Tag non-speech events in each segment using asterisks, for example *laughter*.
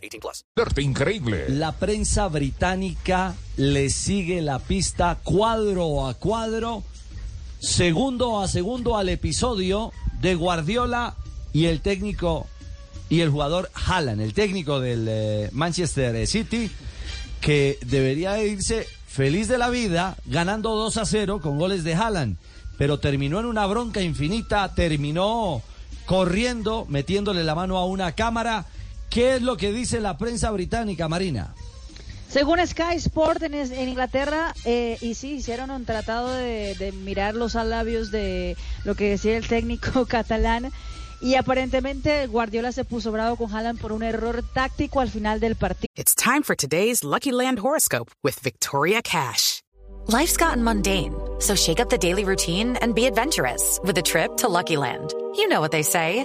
18 plus. Increíble. La prensa británica le sigue la pista cuadro a cuadro, segundo a segundo al episodio de Guardiola y el técnico y el jugador Haaland, el técnico del eh, Manchester City, que debería irse feliz de la vida, ganando 2 a 0 con goles de Haaland, pero terminó en una bronca infinita, terminó corriendo, metiéndole la mano a una cámara. ¿Qué es lo que dice la prensa británica, Marina? Según Sky Sport en, en Inglaterra, eh, y sí, hicieron un tratado de, de mirar los labios de lo que decía el técnico *laughs* catalán. Y aparentemente Guardiola se puso bravo con Haaland por un error táctico al final del partido. It's time for today's Lucky Land horoscope with Victoria Cash. Life's gotten mundane, so shake up the daily routine and be adventurous with a trip to Lucky Land. You know what they say.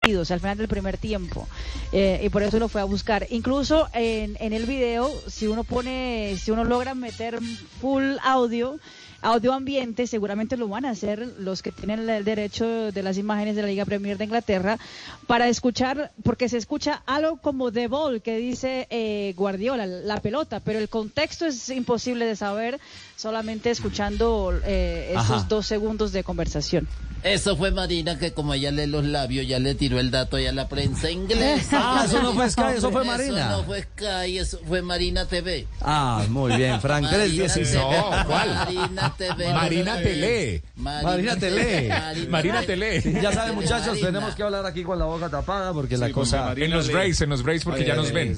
Al final del primer tiempo eh, y por eso lo fue a buscar. Incluso en, en el video, si uno pone, si uno logra meter full audio, audio ambiente, seguramente lo van a hacer los que tienen el derecho de las imágenes de la Liga Premier de Inglaterra para escuchar, porque se escucha algo como The Ball que dice eh, Guardiola, la pelota, pero el contexto es imposible de saber solamente escuchando eh, esos dos segundos de conversación. Eso fue Marina que como ella lee los labios, ya le tiró el dato ya la prensa inglesa. *laughs* Ah, eso no fue Sky, eso fue Marina. Eso no fue Sky, eso fue Marina TV. Ah, muy bien, Frank. Marina 316. TV. No, ¿cuál? Marina TV. Marina Tele. Marina Tele. Marina Tele. Ya saben, muchachos, Marina. tenemos que hablar aquí con la boca tapada porque la cosa. En los breaks, en los breaks, porque ya nos ven.